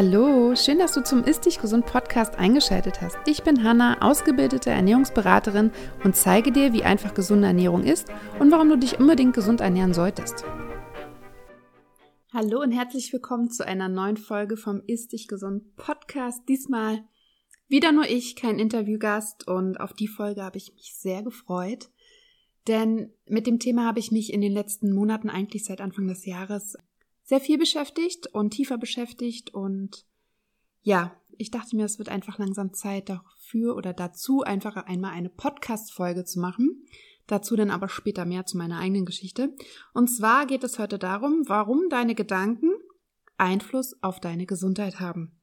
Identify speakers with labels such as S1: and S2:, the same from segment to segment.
S1: Hallo, schön, dass du zum Ist Dich Gesund Podcast eingeschaltet hast. Ich bin Hanna, ausgebildete Ernährungsberaterin und zeige dir, wie einfach gesunde Ernährung ist und warum du dich unbedingt gesund ernähren solltest. Hallo und herzlich willkommen zu einer neuen Folge vom Ist Dich Gesund Podcast. Diesmal wieder nur ich, kein Interviewgast und auf die Folge habe ich mich sehr gefreut. Denn mit dem Thema habe ich mich in den letzten Monaten eigentlich seit Anfang des Jahres sehr viel beschäftigt und tiefer beschäftigt und ja, ich dachte mir, es wird einfach langsam Zeit dafür oder dazu einfach einmal eine Podcast-Folge zu machen. Dazu dann aber später mehr zu meiner eigenen Geschichte. Und zwar geht es heute darum, warum deine Gedanken Einfluss auf deine Gesundheit haben.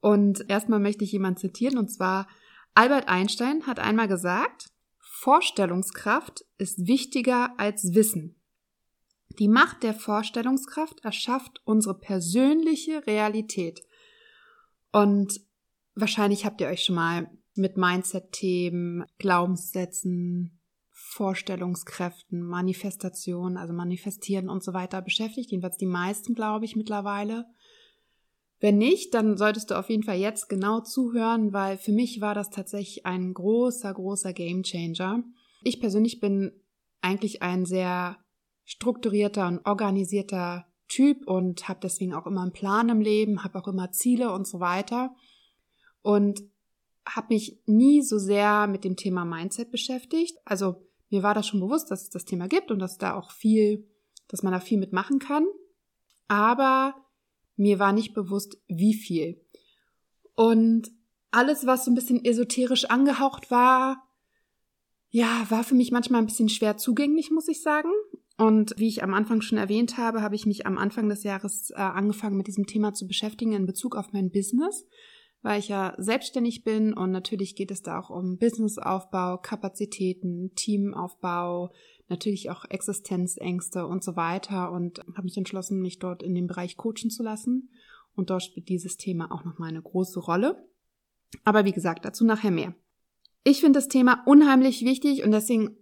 S1: Und erstmal möchte ich jemand zitieren, und zwar Albert Einstein hat einmal gesagt, Vorstellungskraft ist wichtiger als Wissen. Die Macht der Vorstellungskraft erschafft unsere persönliche Realität. Und wahrscheinlich habt ihr euch schon mal mit Mindset-Themen, Glaubenssätzen, Vorstellungskräften, Manifestation, also manifestieren und so weiter beschäftigt. Jedenfalls die meisten, glaube ich, mittlerweile. Wenn nicht, dann solltest du auf jeden Fall jetzt genau zuhören, weil für mich war das tatsächlich ein großer, großer Gamechanger. Ich persönlich bin eigentlich ein sehr strukturierter und organisierter Typ und habe deswegen auch immer einen Plan im Leben, habe auch immer Ziele und so weiter und habe mich nie so sehr mit dem Thema Mindset beschäftigt. Also mir war das schon bewusst, dass es das Thema gibt und dass da auch viel, dass man da viel mitmachen kann, aber mir war nicht bewusst, wie viel. Und alles, was so ein bisschen esoterisch angehaucht war, ja, war für mich manchmal ein bisschen schwer zugänglich, muss ich sagen. Und wie ich am Anfang schon erwähnt habe, habe ich mich am Anfang des Jahres äh, angefangen, mit diesem Thema zu beschäftigen in Bezug auf mein Business, weil ich ja selbstständig bin und natürlich geht es da auch um Businessaufbau, Kapazitäten, Teamaufbau, natürlich auch Existenzängste und so weiter und habe mich entschlossen, mich dort in dem Bereich coachen zu lassen. Und dort spielt dieses Thema auch nochmal eine große Rolle. Aber wie gesagt, dazu nachher mehr. Ich finde das Thema unheimlich wichtig und deswegen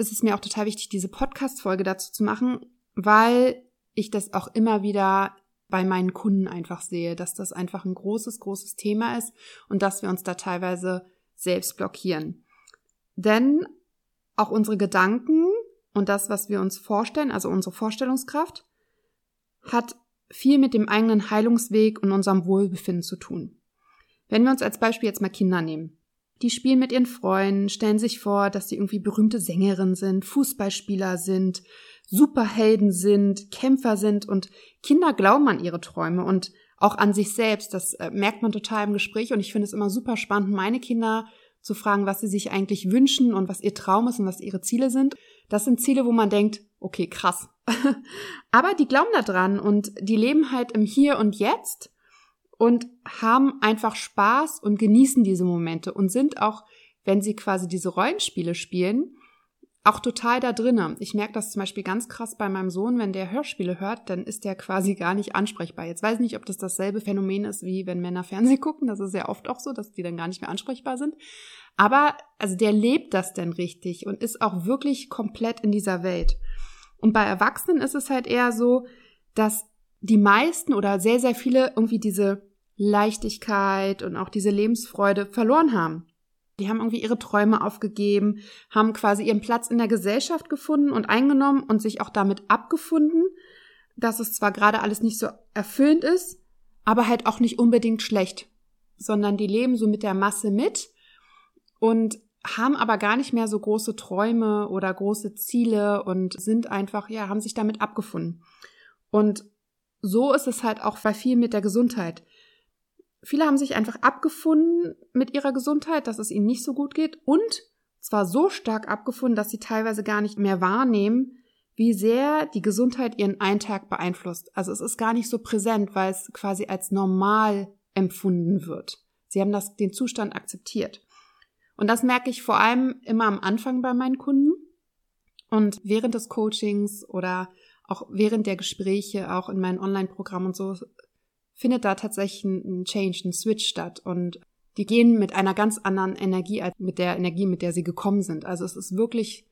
S1: ist es mir auch total wichtig, diese Podcast-Folge dazu zu machen, weil ich das auch immer wieder bei meinen Kunden einfach sehe, dass das einfach ein großes, großes Thema ist und dass wir uns da teilweise selbst blockieren. Denn auch unsere Gedanken und das, was wir uns vorstellen, also unsere Vorstellungskraft, hat viel mit dem eigenen Heilungsweg und unserem Wohlbefinden zu tun. Wenn wir uns als Beispiel jetzt mal Kinder nehmen. Die spielen mit ihren Freunden, stellen sich vor, dass sie irgendwie berühmte Sängerin sind, Fußballspieler sind, Superhelden sind, Kämpfer sind und Kinder glauben an ihre Träume und auch an sich selbst. Das äh, merkt man total im Gespräch und ich finde es immer super spannend, meine Kinder zu fragen, was sie sich eigentlich wünschen und was ihr Traum ist und was ihre Ziele sind. Das sind Ziele, wo man denkt, okay, krass. Aber die glauben da dran und die leben halt im Hier und Jetzt und haben einfach Spaß und genießen diese Momente und sind auch, wenn sie quasi diese Rollenspiele spielen, auch total da drinnen. Ich merke das zum Beispiel ganz krass bei meinem Sohn, wenn der Hörspiele hört, dann ist der quasi gar nicht ansprechbar. Jetzt weiß ich nicht, ob das dasselbe Phänomen ist, wie wenn Männer Fernsehen gucken. Das ist ja oft auch so, dass die dann gar nicht mehr ansprechbar sind. Aber, also der lebt das denn richtig und ist auch wirklich komplett in dieser Welt. Und bei Erwachsenen ist es halt eher so, dass die meisten oder sehr, sehr viele irgendwie diese Leichtigkeit und auch diese Lebensfreude verloren haben. Die haben irgendwie ihre Träume aufgegeben, haben quasi ihren Platz in der Gesellschaft gefunden und eingenommen und sich auch damit abgefunden, dass es zwar gerade alles nicht so erfüllend ist, aber halt auch nicht unbedingt schlecht, sondern die leben so mit der Masse mit und haben aber gar nicht mehr so große Träume oder große Ziele und sind einfach, ja, haben sich damit abgefunden. Und so ist es halt auch bei viel mit der Gesundheit. Viele haben sich einfach abgefunden mit ihrer Gesundheit, dass es ihnen nicht so gut geht und zwar so stark abgefunden, dass sie teilweise gar nicht mehr wahrnehmen, wie sehr die Gesundheit ihren Eintag beeinflusst. Also es ist gar nicht so präsent, weil es quasi als normal empfunden wird. Sie haben das, den Zustand akzeptiert. Und das merke ich vor allem immer am Anfang bei meinen Kunden und während des Coachings oder auch während der Gespräche, auch in meinen Online-Programmen und so, findet da tatsächlich ein Change, ein Switch statt und die gehen mit einer ganz anderen Energie als mit der Energie, mit der sie gekommen sind. Also es ist wirklich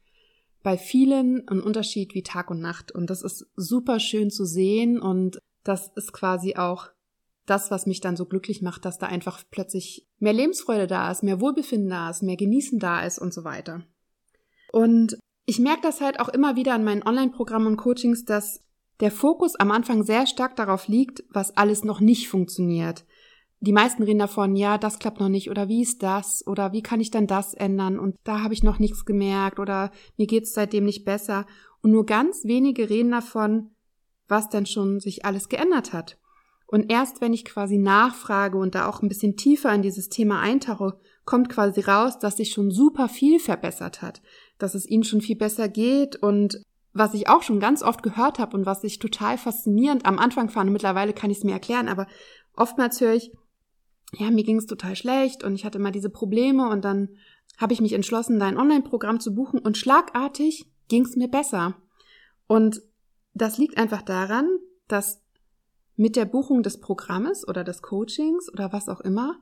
S1: bei vielen ein Unterschied wie Tag und Nacht und das ist super schön zu sehen und das ist quasi auch das, was mich dann so glücklich macht, dass da einfach plötzlich mehr Lebensfreude da ist, mehr Wohlbefinden da ist, mehr Genießen da ist und so weiter. Und ich merke das halt auch immer wieder in meinen Online-Programmen und Coachings, dass der Fokus am Anfang sehr stark darauf liegt, was alles noch nicht funktioniert. Die meisten reden davon, ja, das klappt noch nicht oder wie ist das oder wie kann ich dann das ändern und da habe ich noch nichts gemerkt oder mir geht's seitdem nicht besser. Und nur ganz wenige reden davon, was denn schon sich alles geändert hat. Und erst wenn ich quasi nachfrage und da auch ein bisschen tiefer in dieses Thema eintauche, kommt quasi raus, dass sich schon super viel verbessert hat, dass es ihnen schon viel besser geht und was ich auch schon ganz oft gehört habe und was ich total faszinierend am Anfang fand, mittlerweile kann ich es mir erklären, aber oftmals höre ich, ja, mir ging es total schlecht und ich hatte immer diese Probleme und dann habe ich mich entschlossen, dein Online-Programm zu buchen und schlagartig ging es mir besser. Und das liegt einfach daran, dass mit der Buchung des Programmes oder des Coachings oder was auch immer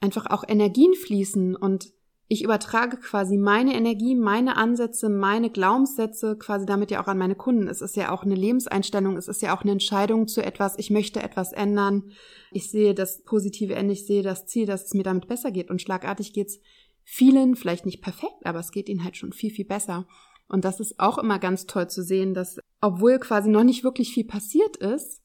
S1: einfach auch Energien fließen und ich übertrage quasi meine Energie, meine Ansätze, meine Glaubenssätze quasi damit ja auch an meine Kunden. Es ist ja auch eine Lebenseinstellung, es ist ja auch eine Entscheidung zu etwas, ich möchte etwas ändern, ich sehe das positive Ende, ich sehe das Ziel, dass es mir damit besser geht und schlagartig geht's vielen, vielleicht nicht perfekt, aber es geht ihnen halt schon viel, viel besser. Und das ist auch immer ganz toll zu sehen, dass obwohl quasi noch nicht wirklich viel passiert ist,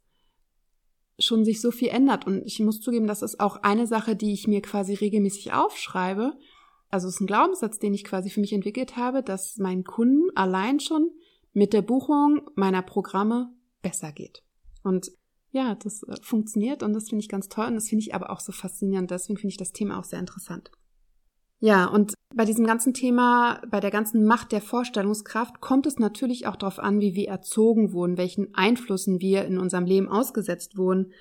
S1: schon sich so viel ändert. Und ich muss zugeben, das ist auch eine Sache, die ich mir quasi regelmäßig aufschreibe. Also es ist ein Glaubenssatz, den ich quasi für mich entwickelt habe, dass meinen Kunden allein schon mit der Buchung meiner Programme besser geht. Und ja, das äh, funktioniert und das finde ich ganz toll und das finde ich aber auch so faszinierend. Deswegen finde ich das Thema auch sehr interessant. Ja, und bei diesem ganzen Thema, bei der ganzen Macht der Vorstellungskraft kommt es natürlich auch darauf an, wie wir erzogen wurden, welchen Einflüssen wir in unserem Leben ausgesetzt wurden.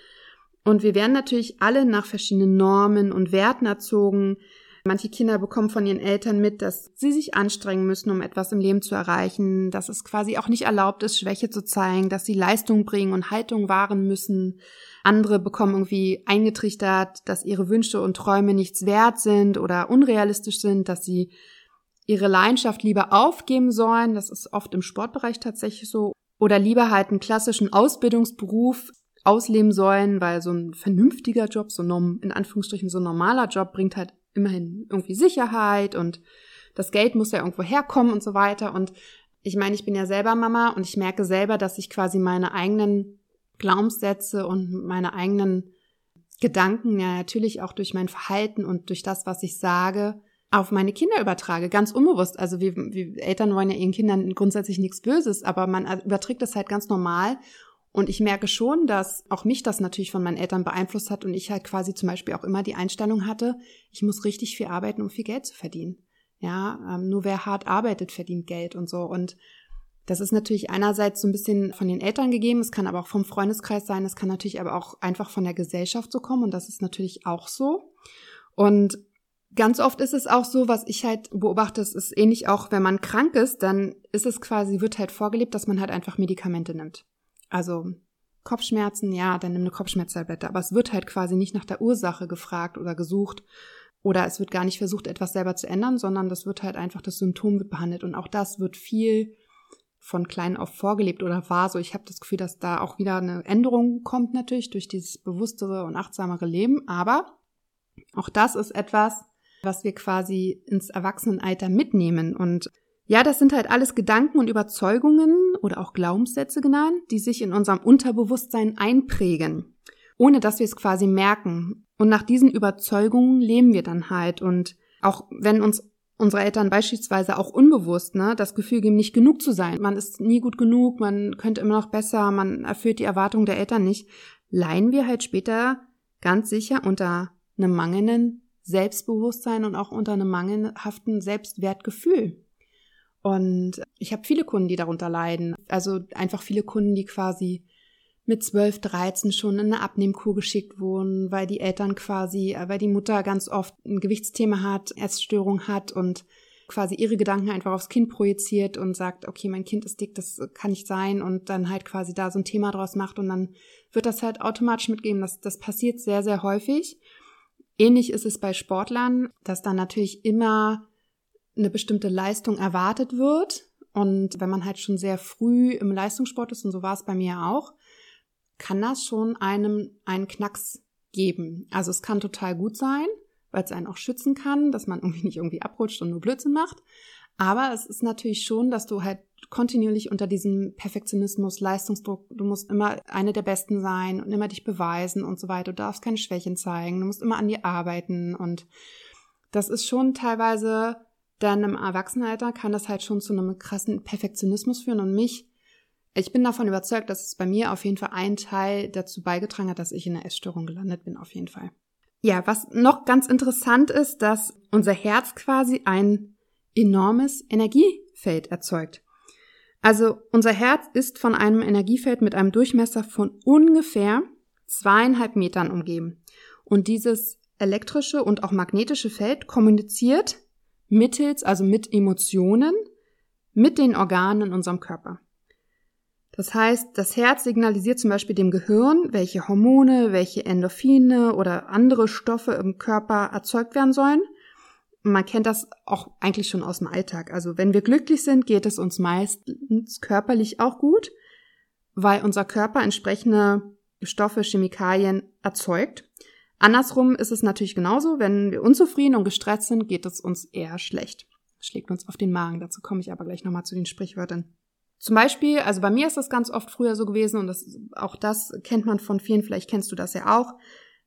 S1: Und wir werden natürlich alle nach verschiedenen Normen und Werten erzogen. Manche Kinder bekommen von ihren Eltern mit, dass sie sich anstrengen müssen, um etwas im Leben zu erreichen, dass es quasi auch nicht erlaubt ist, Schwäche zu zeigen, dass sie Leistung bringen und Haltung wahren müssen, andere bekommen irgendwie eingetrichtert, dass ihre Wünsche und Träume nichts wert sind oder unrealistisch sind, dass sie ihre Leidenschaft lieber aufgeben sollen. Das ist oft im Sportbereich tatsächlich so. Oder lieber halt einen klassischen Ausbildungsberuf ausleben sollen, weil so ein vernünftiger Job, so ein, in Anführungsstrichen so ein normaler Job bringt halt immerhin irgendwie Sicherheit und das Geld muss ja irgendwo herkommen und so weiter. Und ich meine, ich bin ja selber Mama und ich merke selber, dass ich quasi meine eigenen Glaubenssätze und meine eigenen Gedanken ja natürlich auch durch mein Verhalten und durch das, was ich sage, auf meine Kinder übertrage, ganz unbewusst. Also wir, wir Eltern wollen ja ihren Kindern grundsätzlich nichts Böses, aber man überträgt das halt ganz normal. Und ich merke schon, dass auch mich das natürlich von meinen Eltern beeinflusst hat und ich halt quasi zum Beispiel auch immer die Einstellung hatte, ich muss richtig viel arbeiten, um viel Geld zu verdienen. Ja, ähm, nur wer hart arbeitet, verdient Geld und so. Und das ist natürlich einerseits so ein bisschen von den Eltern gegeben, es kann aber auch vom Freundeskreis sein, es kann natürlich aber auch einfach von der Gesellschaft so kommen und das ist natürlich auch so. Und ganz oft ist es auch so, was ich halt beobachte, es ist ähnlich auch, wenn man krank ist, dann ist es quasi, wird halt vorgelebt, dass man halt einfach Medikamente nimmt. Also Kopfschmerzen, ja, dann nimm eine Kopfschmerztablette, aber es wird halt quasi nicht nach der Ursache gefragt oder gesucht oder es wird gar nicht versucht, etwas selber zu ändern, sondern das wird halt einfach, das Symptom wird behandelt und auch das wird viel von klein auf vorgelebt oder war so. Ich habe das Gefühl, dass da auch wieder eine Änderung kommt natürlich durch dieses bewusstere und achtsamere Leben. Aber auch das ist etwas, was wir quasi ins Erwachsenenalter mitnehmen. Und ja, das sind halt alles Gedanken und Überzeugungen oder auch Glaubenssätze genannt, die sich in unserem Unterbewusstsein einprägen, ohne dass wir es quasi merken. Und nach diesen Überzeugungen leben wir dann halt. Und auch wenn uns unsere Eltern beispielsweise auch unbewusst, ne, das Gefühl geben, nicht genug zu sein. Man ist nie gut genug, man könnte immer noch besser, man erfüllt die Erwartungen der Eltern nicht. Leihen wir halt später ganz sicher unter einem mangelnden Selbstbewusstsein und auch unter einem mangelhaften Selbstwertgefühl. Und ich habe viele Kunden, die darunter leiden. Also einfach viele Kunden, die quasi mit 12, 13 schon in eine Abnehmkur geschickt wurden, weil die Eltern quasi, äh, weil die Mutter ganz oft ein Gewichtsthema hat, Essstörung hat und quasi ihre Gedanken einfach aufs Kind projiziert und sagt, okay, mein Kind ist dick, das kann nicht sein und dann halt quasi da so ein Thema draus macht und dann wird das halt automatisch mitgeben. Das, das passiert sehr, sehr häufig. Ähnlich ist es bei Sportlern, dass dann natürlich immer eine bestimmte Leistung erwartet wird. Und wenn man halt schon sehr früh im Leistungssport ist, und so war es bei mir auch, kann das schon einem einen Knacks geben. Also es kann total gut sein, weil es einen auch schützen kann, dass man irgendwie nicht irgendwie abrutscht und nur Blödsinn macht. Aber es ist natürlich schon, dass du halt kontinuierlich unter diesem Perfektionismus, Leistungsdruck, du musst immer eine der Besten sein und immer dich beweisen und so weiter. Du darfst keine Schwächen zeigen, du musst immer an dir arbeiten und das ist schon teilweise dann im Erwachsenenalter kann das halt schon zu einem krassen Perfektionismus führen und mich ich bin davon überzeugt, dass es bei mir auf jeden Fall ein Teil dazu beigetragen hat, dass ich in der Essstörung gelandet bin, auf jeden Fall. Ja, was noch ganz interessant ist, dass unser Herz quasi ein enormes Energiefeld erzeugt. Also unser Herz ist von einem Energiefeld mit einem Durchmesser von ungefähr zweieinhalb Metern umgeben. Und dieses elektrische und auch magnetische Feld kommuniziert mittels, also mit Emotionen, mit den Organen in unserem Körper. Das heißt, das Herz signalisiert zum Beispiel dem Gehirn, welche Hormone, welche Endorphine oder andere Stoffe im Körper erzeugt werden sollen. Man kennt das auch eigentlich schon aus dem Alltag. Also wenn wir glücklich sind, geht es uns meistens körperlich auch gut, weil unser Körper entsprechende Stoffe, Chemikalien erzeugt. Andersrum ist es natürlich genauso. Wenn wir unzufrieden und gestresst sind, geht es uns eher schlecht. Schlägt uns auf den Magen. Dazu komme ich aber gleich nochmal zu den Sprichwörtern. Zum Beispiel, also bei mir ist das ganz oft früher so gewesen und das, auch das kennt man von vielen, vielleicht kennst du das ja auch,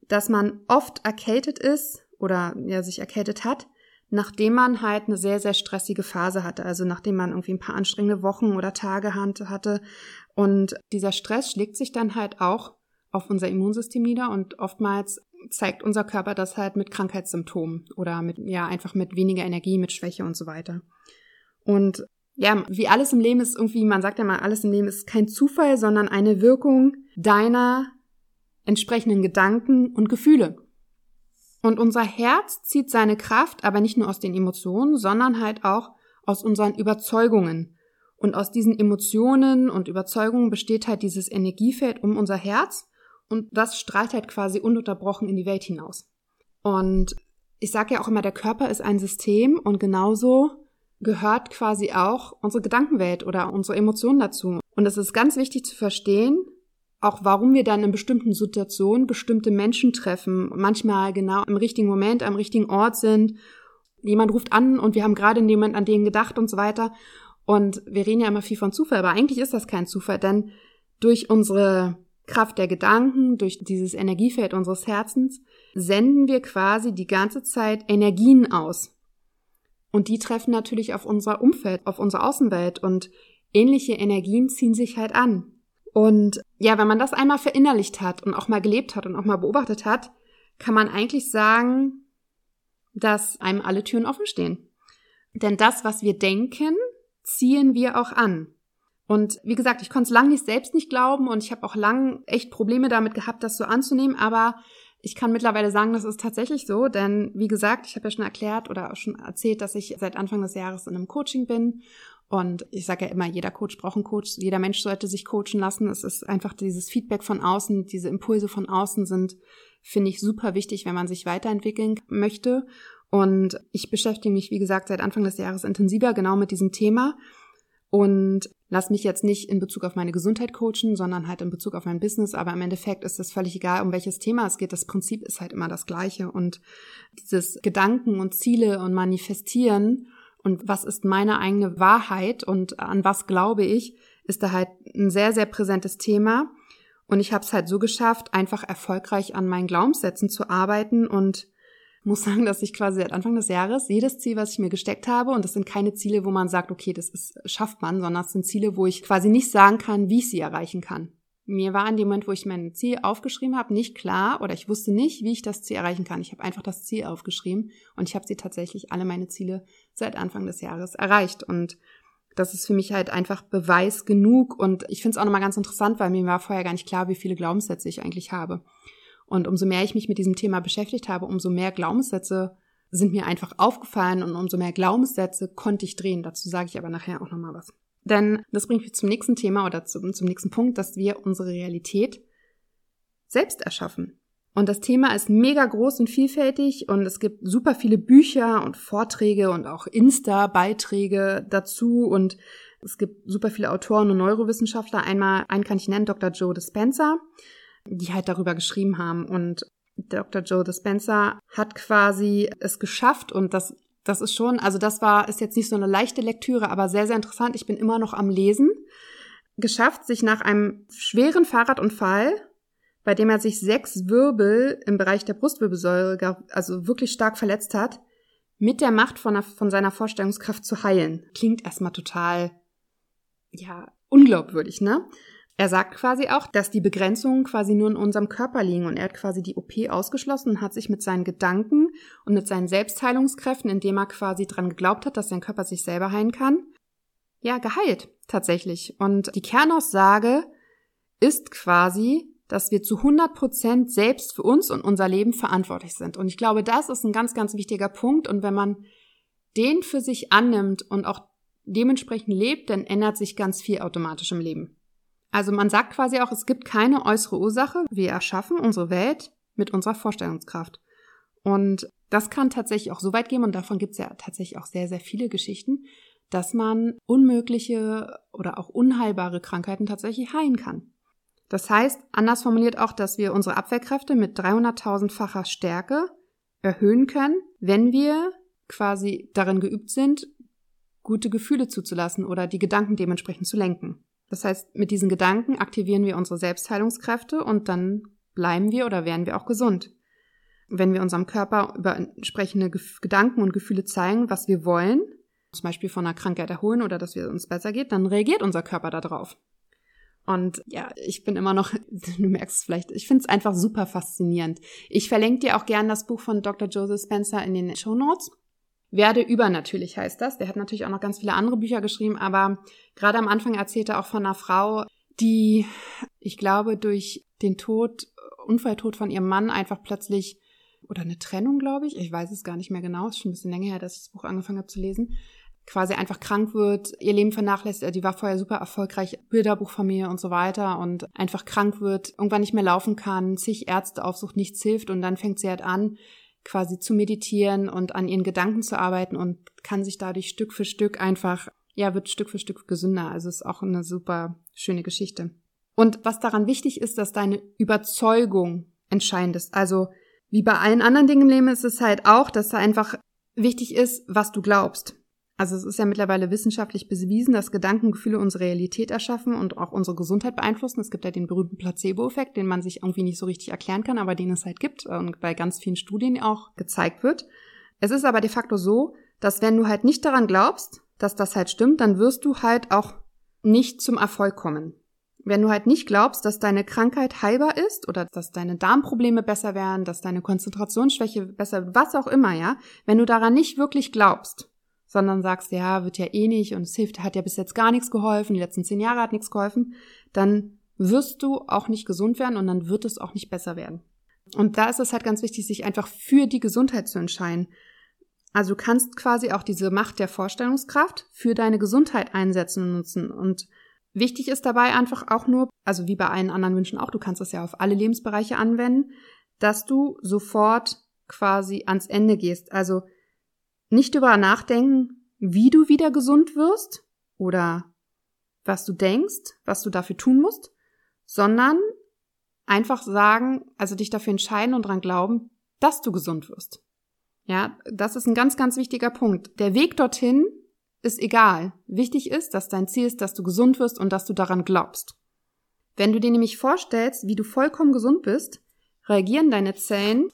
S1: dass man oft erkältet ist oder ja sich erkältet hat, nachdem man halt eine sehr, sehr stressige Phase hatte, also nachdem man irgendwie ein paar anstrengende Wochen oder Tage hatte. Und dieser Stress schlägt sich dann halt auch auf unser Immunsystem nieder und oftmals zeigt unser Körper das halt mit Krankheitssymptomen oder mit, ja, einfach mit weniger Energie, mit Schwäche und so weiter. Und ja, wie alles im Leben ist irgendwie, man sagt ja mal, alles im Leben ist kein Zufall, sondern eine Wirkung deiner entsprechenden Gedanken und Gefühle. Und unser Herz zieht seine Kraft aber nicht nur aus den Emotionen, sondern halt auch aus unseren Überzeugungen. Und aus diesen Emotionen und Überzeugungen besteht halt dieses Energiefeld um unser Herz und das strahlt halt quasi ununterbrochen in die Welt hinaus. Und ich sage ja auch immer, der Körper ist ein System und genauso gehört quasi auch unsere Gedankenwelt oder unsere Emotionen dazu. Und es ist ganz wichtig zu verstehen, auch warum wir dann in bestimmten Situationen bestimmte Menschen treffen, manchmal genau im richtigen Moment, am richtigen Ort sind. Jemand ruft an und wir haben gerade Moment an den gedacht und so weiter. Und wir reden ja immer viel von Zufall, aber eigentlich ist das kein Zufall, denn durch unsere Kraft der Gedanken, durch dieses Energiefeld unseres Herzens, senden wir quasi die ganze Zeit Energien aus. Und die treffen natürlich auf unser Umfeld, auf unsere Außenwelt und ähnliche Energien ziehen sich halt an. Und ja, wenn man das einmal verinnerlicht hat und auch mal gelebt hat und auch mal beobachtet hat, kann man eigentlich sagen, dass einem alle Türen offen stehen. Denn das, was wir denken, ziehen wir auch an. Und wie gesagt, ich konnte es lange nicht selbst nicht glauben und ich habe auch lang echt Probleme damit gehabt, das so anzunehmen, aber ich kann mittlerweile sagen, das ist tatsächlich so, denn wie gesagt, ich habe ja schon erklärt oder schon erzählt, dass ich seit Anfang des Jahres in einem Coaching bin. Und ich sage ja immer, jeder Coach braucht einen Coach, jeder Mensch sollte sich coachen lassen. Es ist einfach dieses Feedback von außen, diese Impulse von außen sind, finde ich, super wichtig, wenn man sich weiterentwickeln möchte. Und ich beschäftige mich, wie gesagt, seit Anfang des Jahres intensiver genau mit diesem Thema und lass mich jetzt nicht in Bezug auf meine Gesundheit coachen, sondern halt in Bezug auf mein Business. Aber im Endeffekt ist es völlig egal, um welches Thema es geht. Das Prinzip ist halt immer das gleiche. Und dieses Gedanken und Ziele und Manifestieren und was ist meine eigene Wahrheit und an was glaube ich, ist da halt ein sehr, sehr präsentes Thema. Und ich habe es halt so geschafft, einfach erfolgreich an meinen Glaubenssätzen zu arbeiten und muss sagen, dass ich quasi seit Anfang des Jahres jedes Ziel, was ich mir gesteckt habe, und das sind keine Ziele, wo man sagt, okay, das ist, schafft man, sondern es sind Ziele, wo ich quasi nicht sagen kann, wie ich sie erreichen kann. Mir war in dem Moment, wo ich mein Ziel aufgeschrieben habe, nicht klar oder ich wusste nicht, wie ich das Ziel erreichen kann. Ich habe einfach das Ziel aufgeschrieben und ich habe sie tatsächlich alle meine Ziele seit Anfang des Jahres erreicht. Und das ist für mich halt einfach Beweis genug. Und ich finde es auch nochmal ganz interessant, weil mir war vorher gar nicht klar, wie viele Glaubenssätze ich eigentlich habe. Und umso mehr ich mich mit diesem Thema beschäftigt habe, umso mehr Glaubenssätze sind mir einfach aufgefallen und umso mehr Glaubenssätze konnte ich drehen. Dazu sage ich aber nachher auch nochmal was. Denn das bringt mich zum nächsten Thema oder zum, zum nächsten Punkt, dass wir unsere Realität selbst erschaffen. Und das Thema ist mega groß und vielfältig und es gibt super viele Bücher und Vorträge und auch Insta-Beiträge dazu und es gibt super viele Autoren und Neurowissenschaftler. Einmal, einen kann ich nennen, Dr. Joe Dispenza die halt darüber geschrieben haben. Und Dr. Joe Dispenza hat quasi es geschafft und das das ist schon, also das war, ist jetzt nicht so eine leichte Lektüre, aber sehr, sehr interessant. Ich bin immer noch am Lesen. Geschafft, sich nach einem schweren Fahrradunfall, bei dem er sich sechs Wirbel im Bereich der Brustwirbelsäule, also wirklich stark verletzt hat, mit der Macht von, von seiner Vorstellungskraft zu heilen. Klingt erstmal total, ja, unglaubwürdig, ne? Er sagt quasi auch, dass die Begrenzungen quasi nur in unserem Körper liegen und er hat quasi die OP ausgeschlossen und hat sich mit seinen Gedanken und mit seinen Selbstheilungskräften, indem er quasi dran geglaubt hat, dass sein Körper sich selber heilen kann, ja, geheilt tatsächlich. Und die Kernaussage ist quasi, dass wir zu 100 Prozent selbst für uns und unser Leben verantwortlich sind. Und ich glaube, das ist ein ganz, ganz wichtiger Punkt. Und wenn man den für sich annimmt und auch dementsprechend lebt, dann ändert sich ganz viel automatisch im Leben. Also man sagt quasi auch, es gibt keine äußere Ursache. Wir erschaffen unsere Welt mit unserer Vorstellungskraft. Und das kann tatsächlich auch so weit gehen, und davon gibt es ja tatsächlich auch sehr, sehr viele Geschichten, dass man unmögliche oder auch unheilbare Krankheiten tatsächlich heilen kann. Das heißt, anders formuliert auch, dass wir unsere Abwehrkräfte mit 300.000-facher Stärke erhöhen können, wenn wir quasi darin geübt sind, gute Gefühle zuzulassen oder die Gedanken dementsprechend zu lenken. Das heißt, mit diesen Gedanken aktivieren wir unsere Selbstheilungskräfte und dann bleiben wir oder werden wir auch gesund. Wenn wir unserem Körper über entsprechende Gedanken und Gefühle zeigen, was wir wollen, zum Beispiel von einer Krankheit erholen oder dass es uns besser geht, dann reagiert unser Körper darauf. Und ja, ich bin immer noch, du merkst es vielleicht, ich finde es einfach super faszinierend. Ich verlinke dir auch gern das Buch von Dr. Joseph Spencer in den Show Notes. Werde übernatürlich heißt das. Der hat natürlich auch noch ganz viele andere Bücher geschrieben, aber gerade am Anfang erzählt er auch von einer Frau, die, ich glaube, durch den Tod, Unfalltod von ihrem Mann einfach plötzlich, oder eine Trennung, glaube ich, ich weiß es gar nicht mehr genau, ist schon ein bisschen länger her, dass ich das Buch angefangen habe zu lesen, quasi einfach krank wird, ihr Leben vernachlässigt, die war vorher super erfolgreich, Bilderbuchfamilie und so weiter und einfach krank wird, irgendwann nicht mehr laufen kann, zig Ärzte aufsucht, nichts hilft und dann fängt sie halt an, quasi zu meditieren und an ihren Gedanken zu arbeiten und kann sich dadurch Stück für Stück einfach, ja, wird Stück für Stück gesünder. Also ist auch eine super schöne Geschichte. Und was daran wichtig ist, dass deine Überzeugung entscheidend ist. Also wie bei allen anderen Dingen im Leben ist es halt auch, dass da einfach wichtig ist, was du glaubst. Also es ist ja mittlerweile wissenschaftlich bewiesen, dass Gedanken, Gefühle unsere Realität erschaffen und auch unsere Gesundheit beeinflussen. Es gibt ja den berühmten Placebo-Effekt, den man sich irgendwie nicht so richtig erklären kann, aber den es halt gibt und bei ganz vielen Studien auch gezeigt wird. Es ist aber de facto so, dass wenn du halt nicht daran glaubst, dass das halt stimmt, dann wirst du halt auch nicht zum Erfolg kommen. Wenn du halt nicht glaubst, dass deine Krankheit heilbar ist oder dass deine Darmprobleme besser werden, dass deine Konzentrationsschwäche besser, was auch immer, ja, wenn du daran nicht wirklich glaubst, sondern sagst, ja, wird ja eh nicht und es hilft, hat ja bis jetzt gar nichts geholfen, die letzten zehn Jahre hat nichts geholfen, dann wirst du auch nicht gesund werden und dann wird es auch nicht besser werden. Und da ist es halt ganz wichtig, sich einfach für die Gesundheit zu entscheiden. Also du kannst quasi auch diese Macht der Vorstellungskraft für deine Gesundheit einsetzen und nutzen. Und wichtig ist dabei einfach auch nur, also wie bei allen anderen Wünschen auch, du kannst das ja auf alle Lebensbereiche anwenden, dass du sofort quasi ans Ende gehst. Also nicht über nachdenken, wie du wieder gesund wirst oder was du denkst, was du dafür tun musst, sondern einfach sagen, also dich dafür entscheiden und dran glauben, dass du gesund wirst. Ja, das ist ein ganz, ganz wichtiger Punkt. Der Weg dorthin ist egal. Wichtig ist, dass dein Ziel ist, dass du gesund wirst und dass du daran glaubst. Wenn du dir nämlich vorstellst, wie du vollkommen gesund bist, reagieren deine Zellen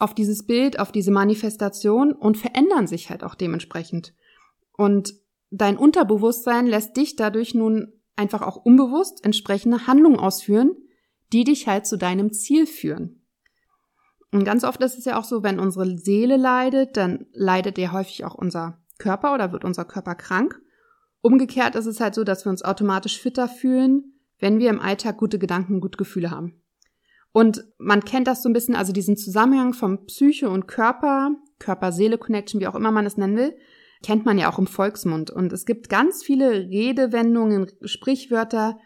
S1: auf dieses Bild, auf diese Manifestation und verändern sich halt auch dementsprechend. Und dein Unterbewusstsein lässt dich dadurch nun einfach auch unbewusst entsprechende Handlungen ausführen, die dich halt zu deinem Ziel führen. Und ganz oft ist es ja auch so, wenn unsere Seele leidet, dann leidet ja häufig auch unser Körper oder wird unser Körper krank. Umgekehrt ist es halt so, dass wir uns automatisch fitter fühlen, wenn wir im Alltag gute Gedanken gute Gefühle haben. Und man kennt das so ein bisschen, also diesen Zusammenhang von Psyche und Körper, Körper-Seele-Connection, wie auch immer man es nennen will, kennt man ja auch im Volksmund. Und es gibt ganz viele Redewendungen, Sprichwörter,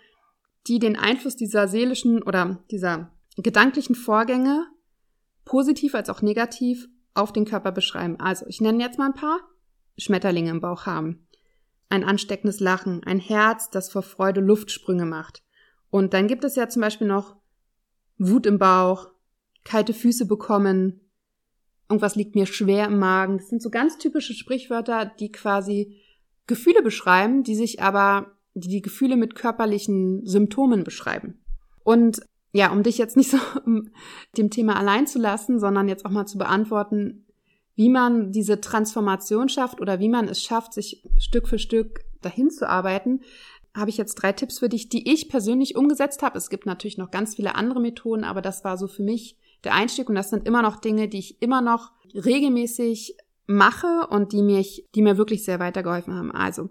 S1: die den Einfluss dieser seelischen oder dieser gedanklichen Vorgänge positiv als auch negativ auf den Körper beschreiben. Also ich nenne jetzt mal ein paar. Schmetterlinge im Bauch haben. Ein ansteckendes Lachen, ein Herz, das vor Freude Luftsprünge macht. Und dann gibt es ja zum Beispiel noch Wut im Bauch, kalte Füße bekommen, irgendwas liegt mir schwer im Magen. Das sind so ganz typische Sprichwörter, die quasi Gefühle beschreiben, die sich aber, die die Gefühle mit körperlichen Symptomen beschreiben. Und ja, um dich jetzt nicht so dem Thema allein zu lassen, sondern jetzt auch mal zu beantworten, wie man diese Transformation schafft oder wie man es schafft, sich Stück für Stück dahin zu arbeiten, habe ich jetzt drei Tipps für dich, die ich persönlich umgesetzt habe. Es gibt natürlich noch ganz viele andere Methoden, aber das war so für mich der Einstieg und das sind immer noch Dinge, die ich immer noch regelmäßig mache und die mich, die mir wirklich sehr weitergeholfen haben. Also,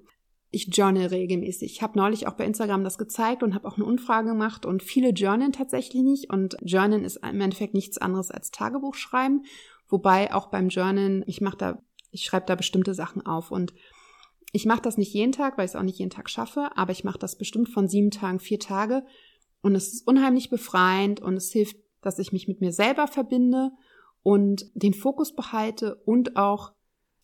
S1: ich journal regelmäßig. Ich habe neulich auch bei Instagram das gezeigt und habe auch eine Umfrage gemacht und viele journalen tatsächlich nicht und journalen ist im Endeffekt nichts anderes als Tagebuch schreiben, wobei auch beim Journalen, ich mache da ich schreibe da bestimmte Sachen auf und ich mache das nicht jeden Tag, weil ich es auch nicht jeden Tag schaffe, aber ich mache das bestimmt von sieben Tagen vier Tage und es ist unheimlich befreiend und es hilft dass ich mich mit mir selber verbinde und den Fokus behalte und auch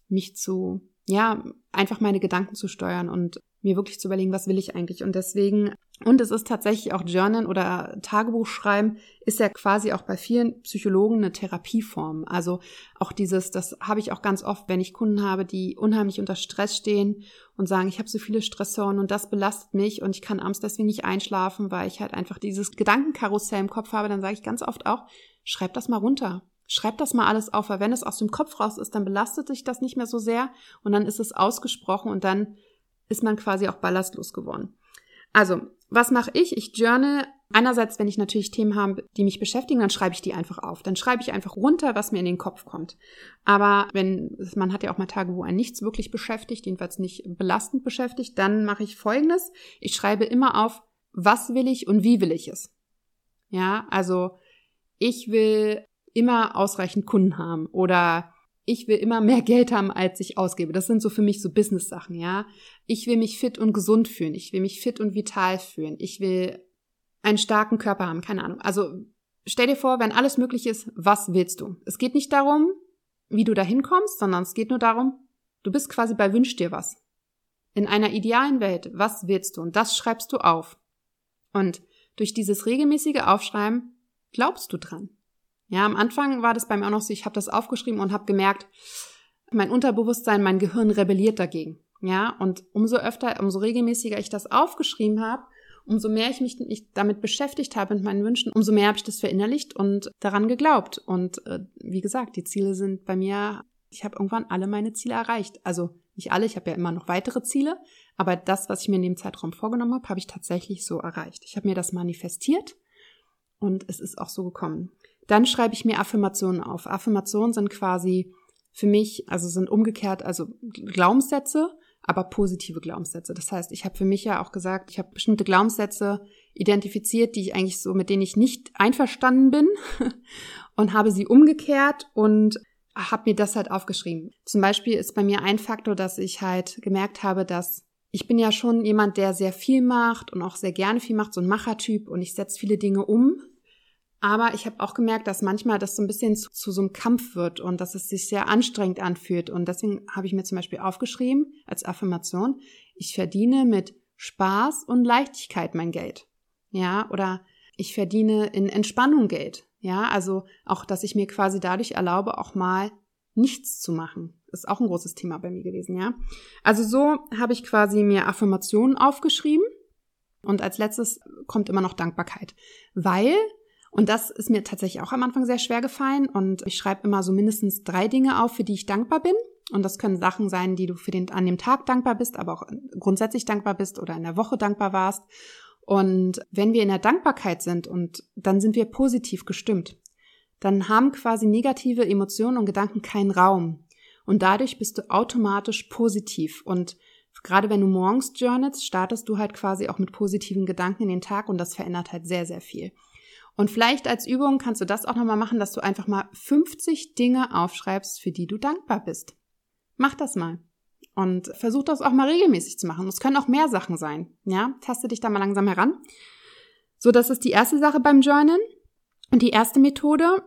S1: mich zu, ja, einfach meine Gedanken zu steuern und mir wirklich zu überlegen, was will ich eigentlich. Und deswegen, und es ist tatsächlich auch Journal oder Tagebuch schreiben, ist ja quasi auch bei vielen Psychologen eine Therapieform. Also auch dieses, das habe ich auch ganz oft, wenn ich Kunden habe, die unheimlich unter Stress stehen und sagen, ich habe so viele Stressoren und das belastet mich und ich kann abends deswegen nicht einschlafen, weil ich halt einfach dieses Gedankenkarussell im Kopf habe, dann sage ich ganz oft auch, schreib das mal runter. Schreib das mal alles auf, weil wenn es aus dem Kopf raus ist, dann belastet dich das nicht mehr so sehr und dann ist es ausgesprochen und dann ist man quasi auch ballastlos geworden. Also, was mache ich? Ich journal einerseits, wenn ich natürlich Themen habe, die mich beschäftigen, dann schreibe ich die einfach auf. Dann schreibe ich einfach runter, was mir in den Kopf kommt. Aber wenn, man hat ja auch mal Tage, wo ein nichts wirklich beschäftigt, jedenfalls nicht belastend beschäftigt, dann mache ich folgendes. Ich schreibe immer auf, was will ich und wie will ich es. Ja, also ich will immer ausreichend Kunden haben oder ich will immer mehr Geld haben, als ich ausgebe. Das sind so für mich so Business-Sachen, ja. Ich will mich fit und gesund fühlen. Ich will mich fit und vital fühlen. Ich will einen starken Körper haben, keine Ahnung. Also stell dir vor, wenn alles möglich ist, was willst du? Es geht nicht darum, wie du da hinkommst, sondern es geht nur darum, du bist quasi bei Wünsch dir was. In einer idealen Welt, was willst du? Und das schreibst du auf. Und durch dieses regelmäßige Aufschreiben glaubst du dran. Ja, am Anfang war das bei mir auch noch so, ich habe das aufgeschrieben und habe gemerkt, mein Unterbewusstsein, mein Gehirn rebelliert dagegen. Ja, und umso öfter, umso regelmäßiger ich das aufgeschrieben habe, umso mehr ich mich damit beschäftigt habe mit meinen Wünschen, umso mehr habe ich das verinnerlicht und daran geglaubt. Und äh, wie gesagt, die Ziele sind bei mir, ich habe irgendwann alle meine Ziele erreicht. Also nicht alle, ich habe ja immer noch weitere Ziele, aber das, was ich mir in dem Zeitraum vorgenommen habe, habe ich tatsächlich so erreicht. Ich habe mir das manifestiert und es ist auch so gekommen. Dann schreibe ich mir Affirmationen auf. Affirmationen sind quasi für mich, also sind umgekehrt, also Glaubenssätze, aber positive Glaubenssätze. Das heißt, ich habe für mich ja auch gesagt, ich habe bestimmte Glaubenssätze identifiziert, die ich eigentlich so, mit denen ich nicht einverstanden bin und habe sie umgekehrt und habe mir das halt aufgeschrieben. Zum Beispiel ist bei mir ein Faktor, dass ich halt gemerkt habe, dass ich bin ja schon jemand, der sehr viel macht und auch sehr gerne viel macht, so ein Machertyp und ich setze viele Dinge um aber ich habe auch gemerkt, dass manchmal das so ein bisschen zu, zu, so einem Kampf wird und dass es sich sehr anstrengend anfühlt. Und deswegen habe ich mir zum Beispiel aufgeschrieben als Affirmation, ich verdiene mit Spaß und Leichtigkeit mein Geld. Ja, oder ich verdiene in Entspannung Geld. Ja, also auch, dass ich mir quasi dadurch erlaube, auch mal nichts zu machen. ist auch ein großes Thema bei mir gewesen, ja. Also so habe ich quasi mir Affirmationen aufgeschrieben. Und als letztes kommt immer noch Dankbarkeit. Weil und das ist mir tatsächlich auch am Anfang sehr schwer gefallen. Und ich schreibe immer so mindestens drei Dinge auf, für die ich dankbar bin. Und das können Sachen sein, die du für den, an dem Tag dankbar bist, aber auch grundsätzlich dankbar bist oder in der Woche dankbar warst. Und wenn wir in der Dankbarkeit sind und dann sind wir positiv gestimmt, dann haben quasi negative Emotionen und Gedanken keinen Raum. Und dadurch bist du automatisch positiv. Und gerade wenn du morgens journalst, startest du halt quasi auch mit positiven Gedanken in den Tag und das verändert halt sehr, sehr viel. Und vielleicht als Übung kannst du das auch nochmal machen, dass du einfach mal 50 Dinge aufschreibst, für die du dankbar bist. Mach das mal. Und versuch das auch mal regelmäßig zu machen. Es können auch mehr Sachen sein. Ja, taste dich da mal langsam heran. So, das ist die erste Sache beim Journalen. Und die erste Methode.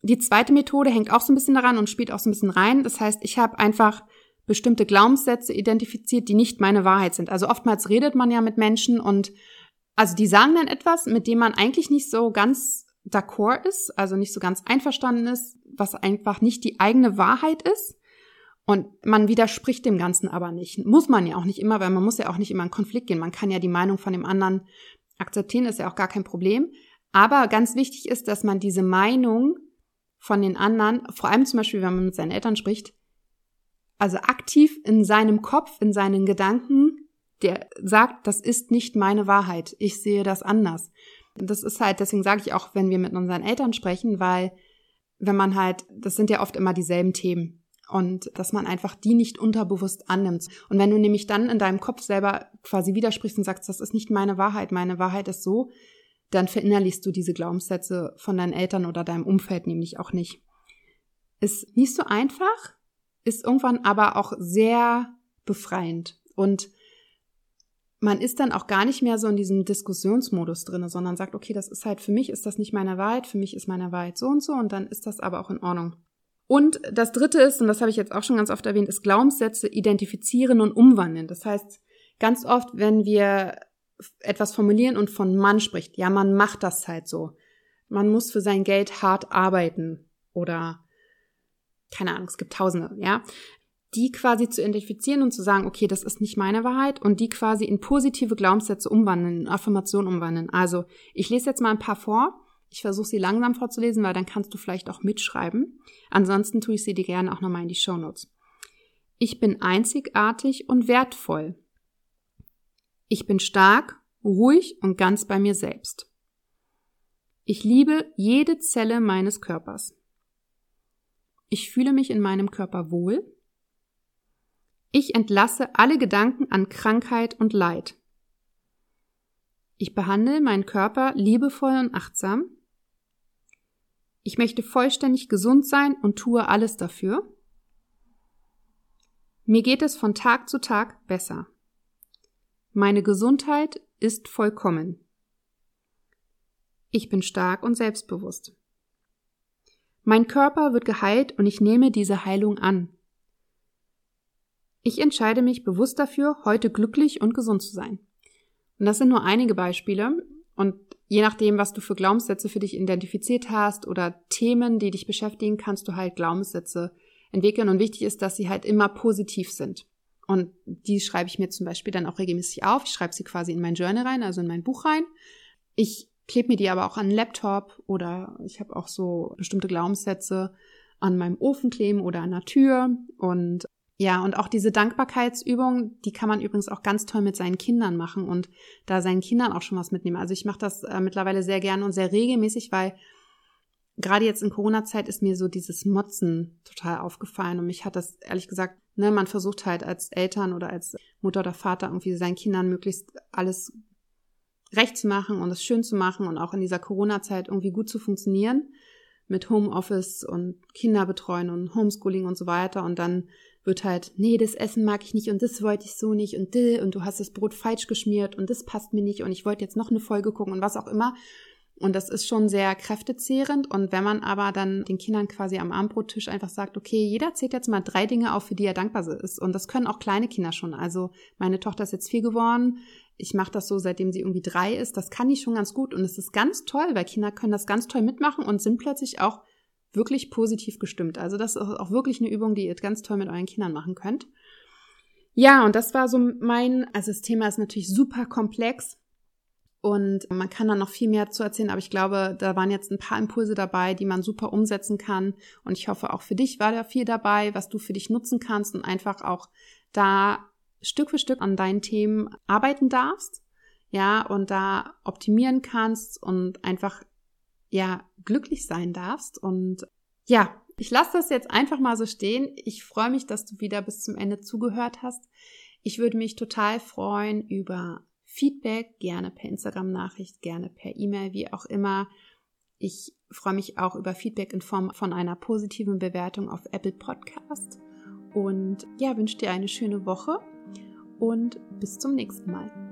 S1: Die zweite Methode hängt auch so ein bisschen daran und spielt auch so ein bisschen rein. Das heißt, ich habe einfach bestimmte Glaubenssätze identifiziert, die nicht meine Wahrheit sind. Also oftmals redet man ja mit Menschen und also die sagen dann etwas, mit dem man eigentlich nicht so ganz d'accord ist, also nicht so ganz einverstanden ist, was einfach nicht die eigene Wahrheit ist. Und man widerspricht dem Ganzen aber nicht. Muss man ja auch nicht immer, weil man muss ja auch nicht immer in Konflikt gehen. Man kann ja die Meinung von dem anderen akzeptieren, ist ja auch gar kein Problem. Aber ganz wichtig ist, dass man diese Meinung von den anderen, vor allem zum Beispiel, wenn man mit seinen Eltern spricht, also aktiv in seinem Kopf, in seinen Gedanken, der sagt, das ist nicht meine Wahrheit. Ich sehe das anders. Das ist halt, deswegen sage ich auch, wenn wir mit unseren Eltern sprechen, weil wenn man halt, das sind ja oft immer dieselben Themen und dass man einfach die nicht unterbewusst annimmt. Und wenn du nämlich dann in deinem Kopf selber quasi widersprichst und sagst, das ist nicht meine Wahrheit, meine Wahrheit ist so, dann verinnerlichst du diese Glaubenssätze von deinen Eltern oder deinem Umfeld nämlich auch nicht. Ist nicht so einfach, ist irgendwann aber auch sehr befreiend und man ist dann auch gar nicht mehr so in diesem Diskussionsmodus drin, sondern sagt, okay, das ist halt, für mich ist das nicht meine Wahrheit, für mich ist meine Wahrheit so und so und dann ist das aber auch in Ordnung. Und das dritte ist, und das habe ich jetzt auch schon ganz oft erwähnt, ist Glaubenssätze identifizieren und umwandeln. Das heißt, ganz oft, wenn wir etwas formulieren und von Mann spricht, ja, man macht das halt so. Man muss für sein Geld hart arbeiten oder keine Ahnung, es gibt tausende, ja die quasi zu identifizieren und zu sagen, okay, das ist nicht meine Wahrheit und die quasi in positive Glaubenssätze umwandeln, in Affirmationen umwandeln. Also ich lese jetzt mal ein paar vor. Ich versuche sie langsam vorzulesen, weil dann kannst du vielleicht auch mitschreiben. Ansonsten tue ich sie dir gerne auch nochmal in die Show Notes. Ich bin einzigartig und wertvoll. Ich bin stark, ruhig und ganz bei mir selbst. Ich liebe jede Zelle meines Körpers. Ich fühle mich in meinem Körper wohl. Ich entlasse alle Gedanken an Krankheit und Leid. Ich behandle meinen Körper liebevoll und achtsam. Ich möchte vollständig gesund sein und tue alles dafür. Mir geht es von Tag zu Tag besser. Meine Gesundheit ist vollkommen. Ich bin stark und selbstbewusst. Mein Körper wird geheilt und ich nehme diese Heilung an. Ich entscheide mich bewusst dafür, heute glücklich und gesund zu sein. Und das sind nur einige Beispiele. Und je nachdem, was du für Glaubenssätze für dich identifiziert hast oder Themen, die dich beschäftigen, kannst du halt Glaubenssätze entwickeln. Und wichtig ist, dass sie halt immer positiv sind. Und die schreibe ich mir zum Beispiel dann auch regelmäßig auf. Ich schreibe sie quasi in mein Journal rein, also in mein Buch rein. Ich klebe mir die aber auch an den Laptop oder ich habe auch so bestimmte Glaubenssätze an meinem Ofen kleben oder an der Tür. Und ja, und auch diese Dankbarkeitsübung, die kann man übrigens auch ganz toll mit seinen Kindern machen und da seinen Kindern auch schon was mitnehmen. Also ich mache das äh, mittlerweile sehr gerne und sehr regelmäßig, weil gerade jetzt in Corona-Zeit ist mir so dieses Motzen total aufgefallen und mich hat das ehrlich gesagt, ne, man versucht halt als Eltern oder als Mutter oder Vater irgendwie seinen Kindern möglichst alles recht zu machen und es schön zu machen und auch in dieser Corona-Zeit irgendwie gut zu funktionieren mit Homeoffice und Kinderbetreuen und Homeschooling und so weiter und dann wird halt, nee, das Essen mag ich nicht und das wollte ich so nicht und dill und du hast das Brot falsch geschmiert und das passt mir nicht und ich wollte jetzt noch eine Folge gucken und was auch immer. Und das ist schon sehr kräftezehrend. Und wenn man aber dann den Kindern quasi am Abendbrottisch einfach sagt, okay, jeder zählt jetzt mal drei Dinge auf, für die er dankbar ist. Und das können auch kleine Kinder schon. Also meine Tochter ist jetzt vier geworden. Ich mache das so, seitdem sie irgendwie drei ist. Das kann ich schon ganz gut. Und es ist ganz toll, weil Kinder können das ganz toll mitmachen und sind plötzlich auch wirklich positiv gestimmt. Also das ist auch wirklich eine Übung, die ihr ganz toll mit euren Kindern machen könnt. Ja, und das war so mein, also das Thema ist natürlich super komplex und man kann da noch viel mehr zu erzählen, aber ich glaube, da waren jetzt ein paar Impulse dabei, die man super umsetzen kann und ich hoffe auch für dich war da viel dabei, was du für dich nutzen kannst und einfach auch da Stück für Stück an deinen Themen arbeiten darfst, ja, und da optimieren kannst und einfach ja glücklich sein darfst. Und ja, ich lasse das jetzt einfach mal so stehen. Ich freue mich, dass du wieder bis zum Ende zugehört hast. Ich würde mich total freuen über Feedback, gerne per Instagram-Nachricht, gerne per E-Mail, wie auch immer. Ich freue mich auch über Feedback in Form von einer positiven Bewertung auf Apple Podcast. Und ja, wünsche dir eine schöne Woche und bis zum nächsten Mal.